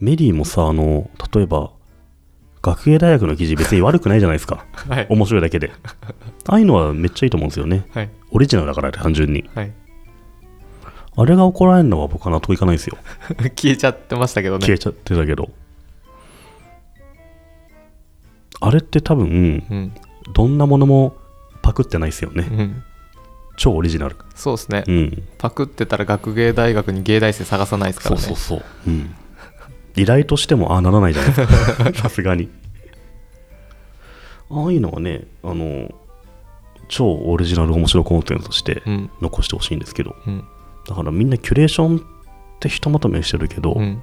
メリーもさあの例えば学芸大学の記事別に悪くないじゃないですか。はい。面白いだけで。ああいうのはめっちゃいいと思うんですよね。はい。オリジナルだから単純に。はい。あれが怒られるのは僕は納得いかないんですよ。消えちゃってましたけどね。消えちゃってたけど。あれって多分うん。どんなものもパクってないですよね。うん。超オリジナル。そうですね、うん。パクってたら学芸大学に芸大生探さないですからね。そうそうそう、うん、依頼としてもああならないじゃないですかさすがに。ああいうのはねあの超オリジナル面白コンテンツとしてうん。残してほしいんですけど。うん。だからみんなキュレーションってひとまとめしてるけど、うん。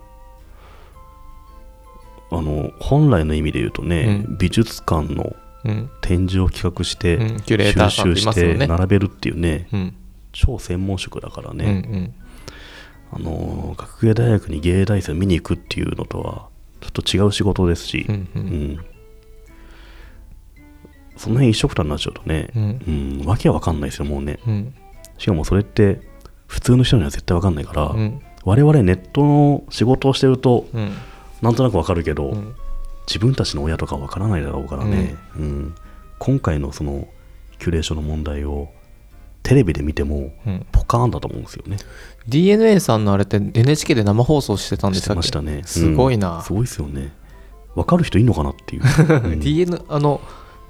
あの本来の意味で言うとね、う美術館のうん。展示を企画して、収集して並べるっていうねうん。超専門職だからうんうね、んあの学芸大学に芸大生を見に行くっていうのとはちょっと違う仕事ですし、うんううん。んその辺一緒くたになっちゃうとねう、ん。うんわけわかんないですよもうね。うん。しかもそれって普通の人には絶対わかんないから、うん。我々ネットの仕事をしてるとうん。なんとなくわかるけど、うん。自分たちの親とかわからないだろうからね、うん。今回のそのキュレーションの問題をテレビで見てもうん。ポカーンだと思うんですよね。DNA さんのあれって NHK で生放送してたんでしてしたっけ？ましたね。すごいうんな。すごいですよね。わかる人いるのかなっていう、うん DN あの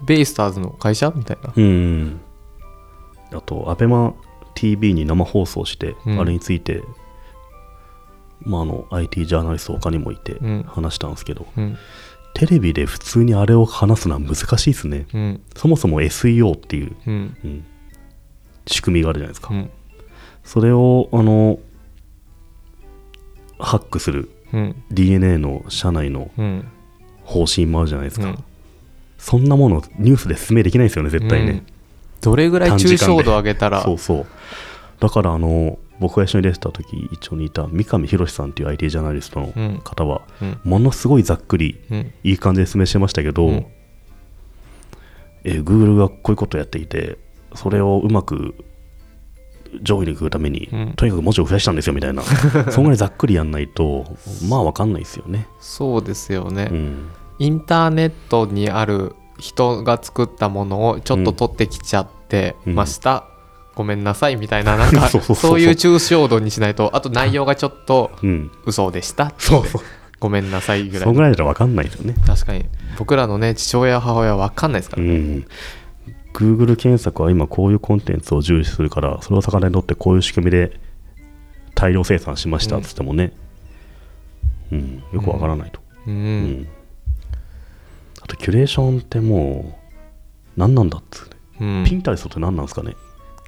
ベイスターズの会社みたいな。うんあと、アベマ t v に生放送して、うん。あれについて、まあ、あの IT ジャーナリスト他にもいてうん。話したんですけど、うん。テレビで普通にあれを話すのは難しいですね。うん。そもそも SEO っていう、うん。うん仕組みがあるじゃないですか。うん。それを、あの、ハックするうん。DNA の社内のうん。方針もあるじゃないですか。うん。そんなものニュースで説明できないですよね、絶対ね。うん。どれぐらい抽象度上げたら。そうそう。だから、あの、僕が一緒に出てた時、一緒にいた三上博さんっていう IT ジャーナリストのうん。方は、うん。ものすごいざっくり、うん。いい感じで説明してましたけど、うん。えー Google がこういうことをやっていて、それをうまく上位に来るために、うんとにかく文字を増やしたんですよみたいな、そんぐらいざっくりやんないと、まあわかんないですよね。そうですよね、うん。インターネットにある人が作ったものをちょっと取ってきちゃってました、ごめんなさいみたいななんか そういう抽象度にしないとあと内容がちょっとうん。嘘でしたってそうそう。ごめんなさいぐらそんいぐらいだとわかんないですよね。確かに僕らのね父親母親は分かんないですから、うん。Google 検索は今こういうコンテンツを重視するから、それを魚にとってこういう仕組みで大量生産しましたっつってもね、うん、よくわからないと。うんうんあと、キュレーションってもう、何なんだっつうね。うんピンタレストって何なんですかね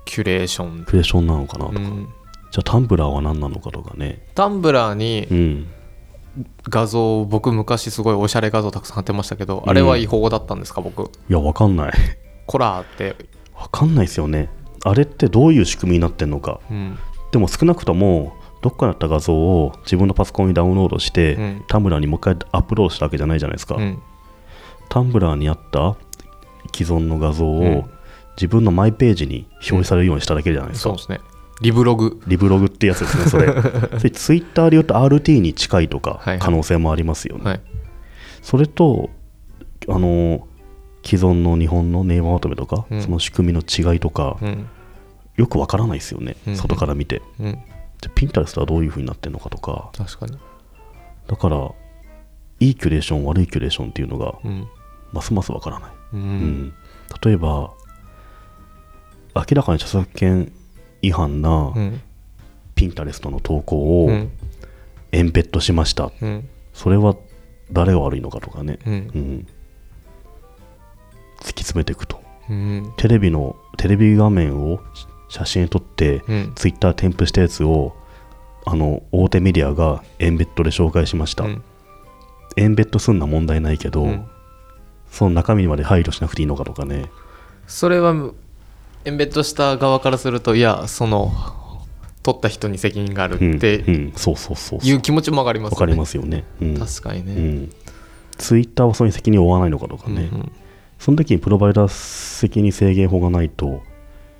キュレーション、キュレーションなのかなとか。うん、じゃあ、タンブラーは何なのかとかね。タンブラーにうん。画像僕昔すごいおしゃれ画像たくさん貼ってましたけど、あれは違法だったんですか僕いや、わかんない。コラーって、わかんないですよね。あれってどういう仕組みになってんのか。うんでも少なくとも、どっかにあった画像を自分のパソコンにダウンロードして、うんタンブラーにもう一回アップロードしたわけじゃないじゃないですか。うんタンブラーにあった既存の画像を、うん自分のマイページに表示されるようにしただけじゃないですか。そうですねリブログリブログってやつですね、それ。それツイッターで言うと RT に近いとかはいはい可能性もありますよね。はいそれと、あの、既存の日本のネーまとめとか、うん。その仕組みの違いとか、うん。よくわからないですよね、うん。外から見て。うん。じゃあピンタレストはどういう風になってるのかとか、確かに。だから、いいキュレーション、悪いキュレーションっていうのが、うん。ますますわからない。ううん。ん例えば、明らかに著作権違反なうん。ピンタレストの投稿をうん。エンベッドしました。うん。それは誰が悪いのかとかね、うん。うん、突き詰めていくと。うんテレビの、テレビ画面を写真撮って、うんツイッター添付したやつを、あの、大手メディアがエンベッドで紹介しました。うんエンベッドすんのは問題ないけど、うんその中身にまで配慮しなくていいのかとかね。それはエンベッドした側からするといやその取った人に責任があるうん、ってうん、そうそうそうそう。いう気持ちもわかりますよねわかりますよね。うん。確かにね、うん。ツイッターはそれに責任を負わないのかとかね。うんうんその時にプロバイダー責任制限法がないと、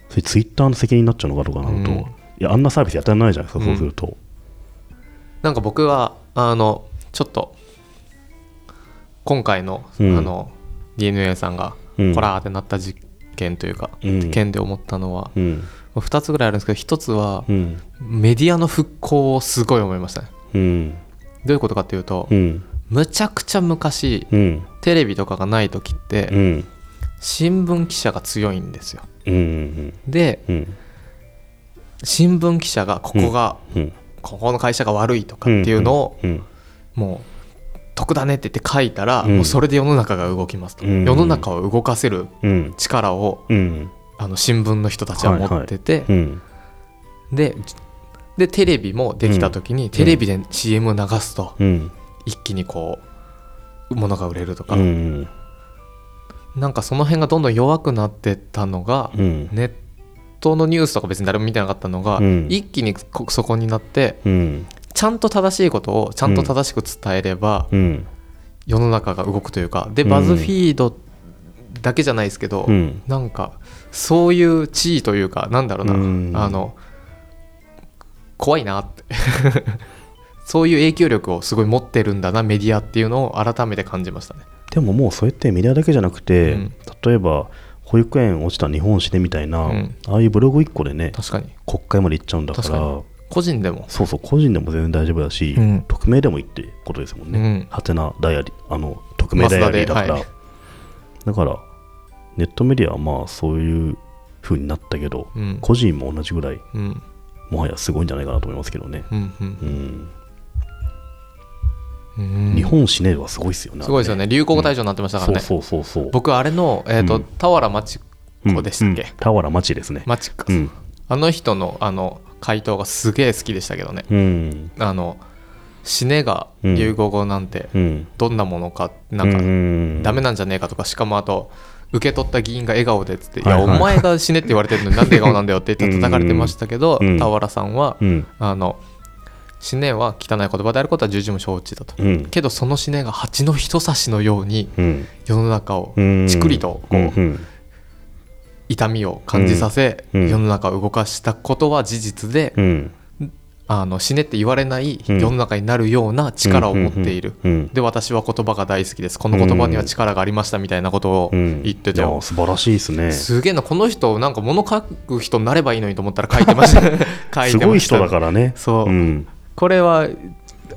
それツイッターの責任になっちゃうのかとかなると、うん。いや、あんなサービスやってないじゃないですか、うんそうすると。なんか僕はあのちょっと今回の,、うん。あの DNA さんがうん。こらーってなった実験というか、うん。件で思ったのは、うん。2つぐらいあるんですけど1つはうん。メディアの復興をすごい思いましたね。うん。どういうことかっていうと、うんむちゃくちゃ昔うん。テレビとかがない時って、うん。新聞記者が強いんですよ。うんでうん。新聞記者がここが、うん。ここの会社が悪いとかっていうのを、うんもう得だねって言って書いたら、うん。もうそれで世の中が動きますと、うん。世の中を動かせるうん。力をうん。あの新聞の人たちは持ってて、うん。ででテレビもできた時に、テレビで CM を流すと。うん一気にこう物が売れるとか、うん。なんかその辺がどんどん弱くなってったのが、うん。ネットのニュースとか別に誰も見てなかったのが、うん。一気にこそこになってうん。ちゃんと正しいことをちゃんと正しく伝えれば、うん。世の中が動くというかでうんバズフィードだけじゃないですけど、うん。なんかそういう地位というかなんだろうな、うん。あの怖いなってそういう影響力をすごい持ってるんだなメディアっていうのを改めて感じましたね。でももうそれってメディアだけじゃなくて、うん。例えば保育園落ちた日本史ねみたいな、うん。ああいうブログ1個でね確かに。国会まで行っちゃうんだから。個人でも。そうそう個人でも全然大丈夫だし、うん。匿名でもいいってことですもんね、うん。ハテナダイアリーあの匿名ダイアリーだから、はい。だからネットメディアはまあそういう風になったけど、うん。個人も同じぐらいうん。もはやすごいんじゃないかなと思いますけどね、うん日本史ねはすごいですよねすごいですよね。流行語大賞になってましたからね、そうそうそうそう僕あれの、えーとうん。俵町子でしたっけ、俵町ですね、町か、うん。あの人のあの回答がすげえ好きでしたけどね。うん。あの死ねが流行語なんてうん。どんなものかなんかうんダメなんじゃねえかとかしかもあと受け取った議員が笑顔でっつって「いやお前が死ねって言われてるのになんで笑顔なんだよ」って言って叩かれてましたけどうん。俵さんはうん。あの死ねは汚い言葉であることは重々承知だと。うん。けどその死ねが蜂の一刺しのようにうん。世の中をうんちくりとこううん。痛みを感じさせうん。世の中を動かしたことは事実でうん。あの死ねって言われないうん。世の中になるような力を持っている。うんで私は言葉が大好きです。この言葉には力がありましたみたいなことをうん言ってていや素晴らしいですね。すげえな。この人なんか物書く人になればいいのにと思ったら書いてました。書いてました。すごい人だからね。そう、うんこれは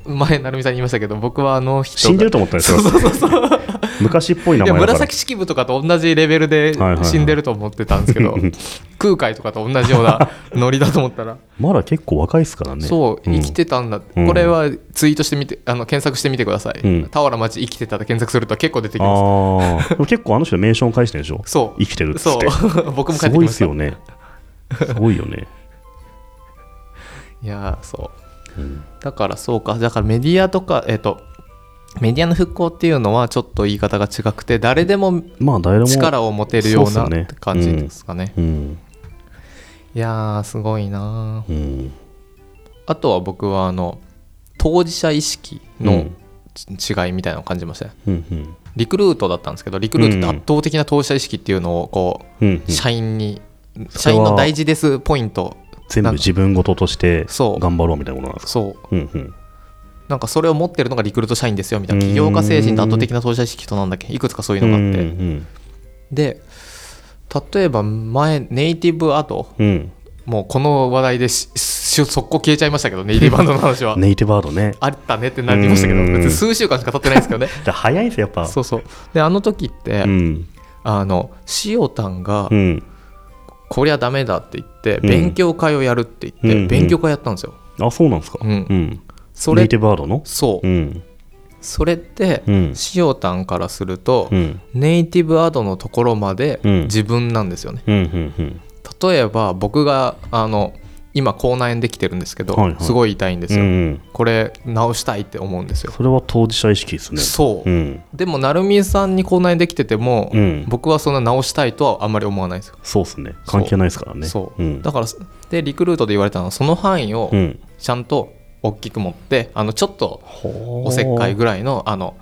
前成美さんに言いましたけど僕はあの人死んでると思ったんですよ昔っぽい名前だから。紫式部とかと同じレベルではいはいはい。死んでると思ってたんですけど、空海とかと同じようなノリだと思ったら、まだ結構若いですからね。そう、ん。生きてたんだ、うん。これはツイートしてみてあの検索してみてください、うん。俵町生きてたで検索すると結構出てきます。結構あの人メンション返してるでしょ？そう。生きてるそて。う。僕も帰すごいってきました。ですよね。すごいよね。いやーそううん。だからそうか。だからメディアとかえっ、とメディアの復興っていうのはちょっと言い方が違くて誰でも力を持てるような感じですかね。うん。いやーすごいなー。うん。あとは僕はあの当事者意識の違いみたいなのを感じましたねうんうん。リクルートだったんですけどリクルートって圧倒的な当事者意識っていうのをこうんうん。う社員に社員の大事ですポイント全部自分事として頑張ろうみたいなものなんですか？そう。うんうん。なんかそれを持ってるのがリクルート社員ですよみたいな。起業家精神と圧倒的な当事者意識となんだっけ？いくつかそういうのがあって。うんで例えば前ネイティブアドうんうん。もうこの話題でしし速攻消えちゃいましたけどネイティブアドの話は。ネイティブワードね。あったねってなりましたけどうん。別に数週間しか経ってないですけどね。じゃあ早いんですよやっぱ。そうそう。であの時って、うん。あの塩タンがうんこりゃダメだって言ってうん。勉強会をやるって言って、うんうん。勉強会やったんですよ、あそうなんですか？うん。うん。それネイティブワードの？そう、うん。それって、うん。塩タンからすると、うん。ネイティブアドのところまでうん。自分なんですよね、うんうんうん。例えば僕があの今口内炎できてるんですけど、はいはい。すごい痛いんですよ、うんうん。これ治したいって思うんですよ、それは当事者意識ですね。そう、うん。でも成美さんに口内炎できてても、うん。僕はそんな治したいとはあんまり思わないんですよ。そうですね。関係ないですからね。そう、ん。だからでリクルートで言われたのはその範囲をうん。ちゃんと大きく持ってあのちょっとおせっかいぐらいのあの、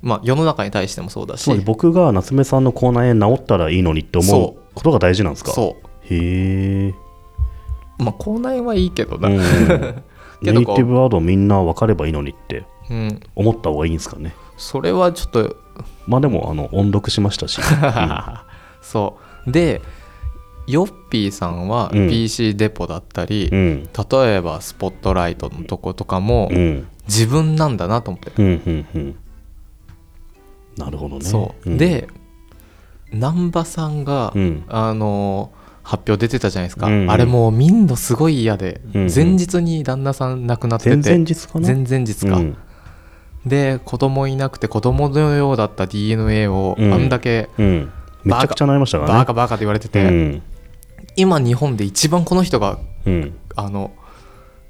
まあ、世の中に対してもそうだし。僕が夏目さんの口内炎治ったらいいのにって思そうことが大事なんですか？そへえうまあ口内炎はいいけどな、うん。ネイティブワードみんな分かればいいのにってうん。思った方がいいんですかね。それはちょっと。まあでもあの音読しましたし、そう。でヨッピーさんはうん。PC デポだったり、うん。例えばスポットライトのとことかも自分なんだなと思って、うんうんうん。なるほどね。そう、ん。で難波さんが、うん。あの発表出てたじゃないですか、うん。うんあれもう見んのすごい嫌で、うん。うん前日に旦那さん亡くなってて。前々日かな？前々日か、うん。で子供いなくて子供のようだった DNA をうん。あんだけうん。めちゃくちゃなりましたからね。バカバカって言われてて、うん。今日本で一番この人がうん。あの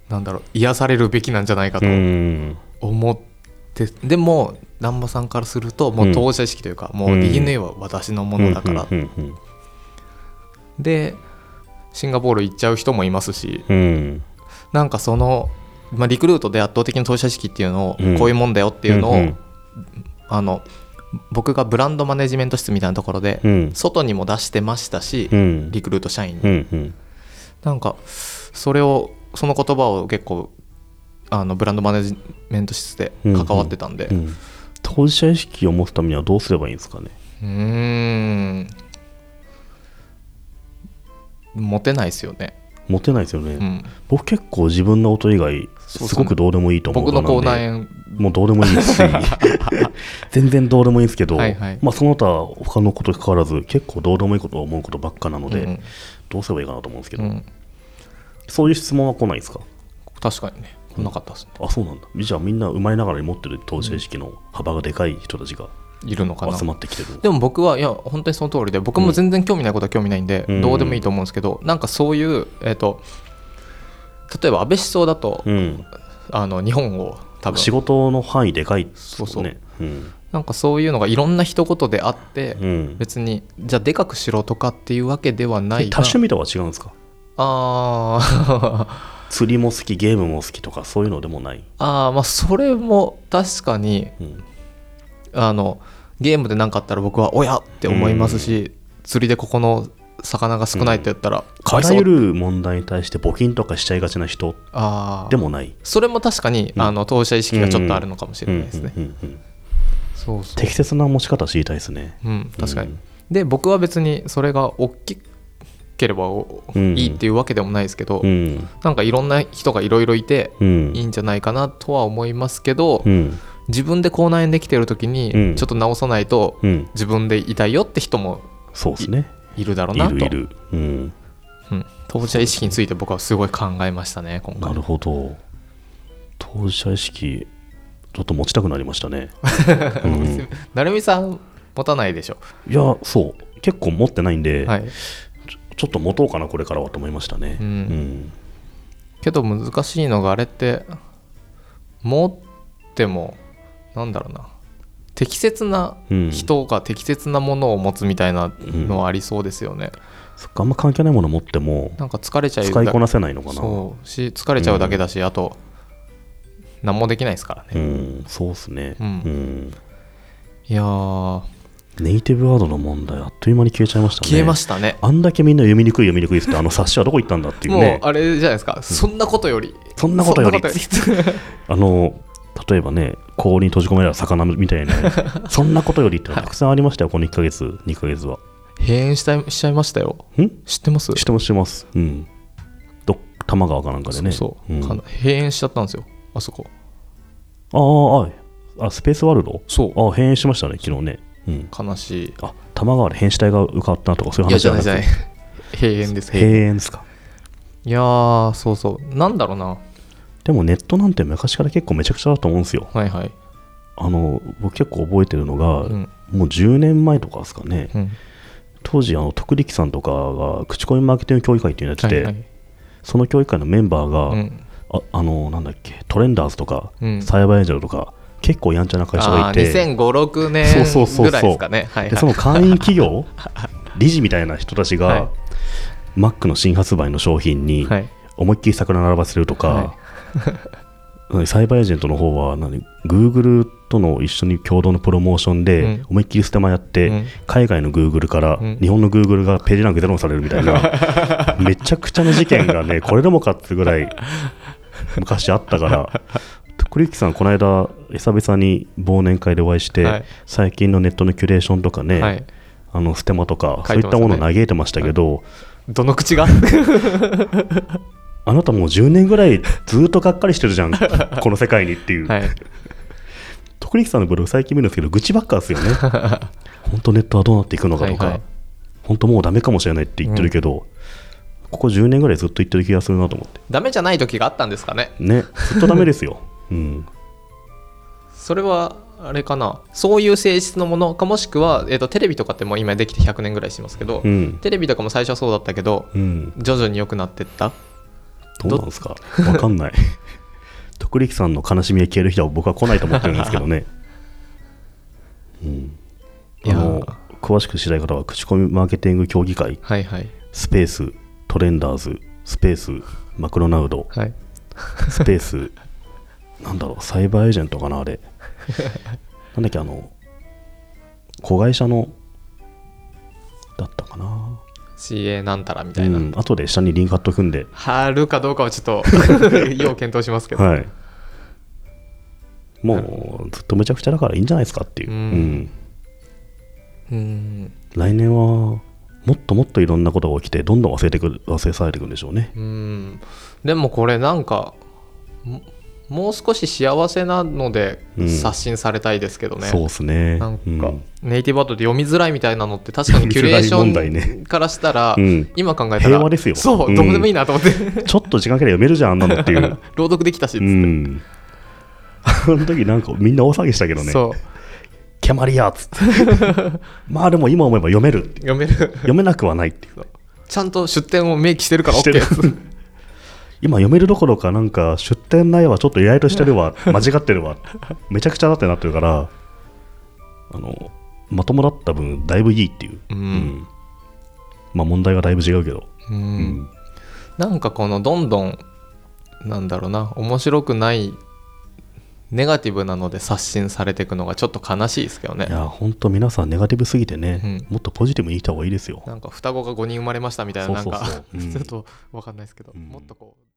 なんだろう癒されるべきなんじゃないかとうん。思って、でも南波さんからするともう当事者意識というか、もう DNA は私のものだから、でシンガポール行っちゃう人もいますしうん。うんなんかその、まあ、リクルートで圧倒的な当事者意識っていうのを、うん。こういうもんだよっていうのを、うんうん。あの僕がブランドマネジメント室みたいなところで、うん。外にも出してましたし、うん。リクルート社員に、うんうん。なんかそれをその言葉を結構あのブランドマネジメント室で関わってたんで。ううん。当事者意識を持つためにはどうすればいいんですかね。ーんモテないですよね、持てないですよね、うん、僕結構自分の音以外すごくどうでもいいと思う僕の口内炎。もうどうでもいいですし 全然どうでもいいんですけどはいはい。まあ、その他他のことに関わらず結構どうでもいいことを思うことばっかなので、うん。どうすればいいかなと思うんですけど、うん、そういう質問は来ないですか？確かにね。来なかったですね、あそうなんだ。じゃあみんな生まれながらに持ってる当事者意識の幅がでかい人たちがいるのかな。集まってきてる、でも僕はいや本当にその通りで僕も全然興味ないことは興味ないんで、うん。どうでもいいと思うんですけどなんかそういうえっ、と例えば安倍首相だと、うん、あの日本を多分。仕事の範囲でかいそうそう。うん。なんかそういうのがいろんな一言であって、うん。別にじゃあでかくしろとかっていうわけではないが多趣味とは違うんですか？あー。釣りも好きゲームも好きとかそういうのでもない、あーまあそれも確かにうんあのゲームで何かあったら僕はおやって思いますし、釣りでここの魚が少ないって言ったら、あらゆる問題に対して募金とかしちゃいがちな人でもない。それも確かに、うん。あの当事者意識がちょっとあるのかもしれないですね、適切な持ち方知りたいですね。うん確かに、うん。で僕は別にそれが大きければいいっていうわけでもないですけど、うん。なんかいろんな人がいろいろいてうん。いいんじゃないかなとは思いますけど、うん自分で口内炎できてる時にうん。ちょっと直さないとうん。自分で痛いよって人もそうですね。いるだろうなと。いるいる。うん。うん、当事者意識について僕はすごい考えましたね今回。なるほど。当事者意識ちょっと持ちたくなりましたね、うん。成美さん持たないでしょ？いやそう。結構持ってないんで、はい。ちょっと持とうかなこれからはと思いましたね。うん。うん。けど難しいのがあれって持ってもなんだろうな。適切なうん。人が適切なものを持つみたいなのはありそうですよね、そっかあんま関係ないもの持ってもなんか疲れちゃう使いこなせないのかな。そう。し疲れちゃうだけだし、あと何もできないですからうね、んそうっすね。うん。うん。いやー。ネイティブワードの問題あっという間に消えちゃいましたね。消えましたね。あんだけみんな読みにくい読みにくいっつってあの冊子はどこ行ったんだっていうもうねあれじゃないですか、そんなことより。そんなことより。あの例えばね氷に閉じ込められた魚みたいな そんなことよりってたくさんありましたよこの1ヶ月2ヶ月は。閉園したいしちゃいましたよ。ん？知ってます？してますしてます。うん。ど多摩川かなんかでね。そうそう、ん。かな閉園しちゃったんですよあそこ。あーああスペースワールド？そう。あ閉園しましたね昨日ね。うん。悲しい。あ多摩川で変死体が浮かったとかそういう話じゃないじゃないて 閉園です閉閉園園ですか。いやーそうそう。なんだろうなでもネットなんて昔から結構めちゃくちゃだと思うんですよ。はいはい。あの僕結構覚えてるのが、うん。もう10年前とかですかね。うん。当時あの徳力さんとかが口コミマーケティング協議会っていうのやってて、はいはい。その協議会のメンバーが、うん。ああのなんだっけトレンダーズとか、うん。サイバーエンジェルとか結構やんちゃな会社がいて。2005、6そうそうそうそう。年ぐらいですかね。はいではい。その会員企業理事みたいな人たちが、はい。マックの新発売の商品にはい。思いっきり桜並ばせるとか、は サイバーエージェントの方は何？Google との一緒に共同のプロモーションうでん。思いっきりステマやって、うん。海外の Google からうん。日本の Google がページランクゼロにされるみたいな、めちゃくちゃな事件がねこれでもかってぐらい 昔あったから。栗木さんこの間久々に忘年会でお会いして、はい。最近のネットのキュレーションとかね、はい。あのステマとか、そういったものを嘆いてましたけど、どの口が？あなたもう10年ぐらいずっとがっかりしてるじゃん、この世界にっていう。はい徳力さんのブログ最近見るんですけど、愚痴ばっかですよね。本当ネットはどうなっていくのかとか、はいはい本当もうダメかもしれないって言ってるけど、ここ10年ぐらいずっと言ってる気がするなと思って。ダメじゃない時があったんですかねね、ずっとダメですよ。うん。それはあれかなそういう性質のものかもしくは、えー、とテレビとかってもう今できて100年ぐらいしてますけど、うん。テレビとかも最初はそうだったけどうん。徐々に良くなってったどうなんですか？わかんない。徳力さんの悲しみが消える日は僕は来ないと思ってるんですけどね。うん。あの詳しく知りたい方は口コミマーケティング協議会。はいはい。スペーストレンダーズスペースマクロナウド。はい。スペースなんだろうサイバーエージェントかなあれ。なんだっけあの子会社のだったかな CA なんたらみたいな、うん後で下にリンク貼っとくんで。貼るかどうかはちょっと 要検討しますけど、はい。もうずっとめちゃくちゃだからいいんじゃないですかっていう、うん。うん。うん。来年はもっともっといろんなことが起きてどんどん忘れてくる忘れ去られていくんでしょうね。うん。でもこれなんかももう少し幸せなのでうん刷新されたいですけどね、そうですね。なんか、うん。ネイティブアートで読みづらいみたいなのって確かに キュレーションからしたら、うん。今考えたら平和ですよ。そう、うんどうでもいいなと思って。ちょっと時間かけて読めるじゃんあんなのっていう。朗読できたしっつって、うん。あの時なんかみんな大騒ぎしたけどね。そう。キャマリアっつって。まあでも今思えば読める読める。読めなくはないっていう。ちゃんと出典を明記してるから OK 今読めるどころかなんか出典内容はちょっと意外としてるわ。間違ってるわ。めちゃくちゃだってなってるからあのまともだった分だいぶいいっていう、うん。まあ問題はだいぶ違うけど、うん。うん。なんかこのどんどんなんだろうな。面白くないネガティブなので刷新されていくのがちょっと悲しいですけどね。いや本当皆さんネガティブすぎてね、うん。もっとポジティブに生きた方がいいですよ。なんか双子が5人生まれましたみたいななんか ちょっと分かんないですけど、うん。もっとこう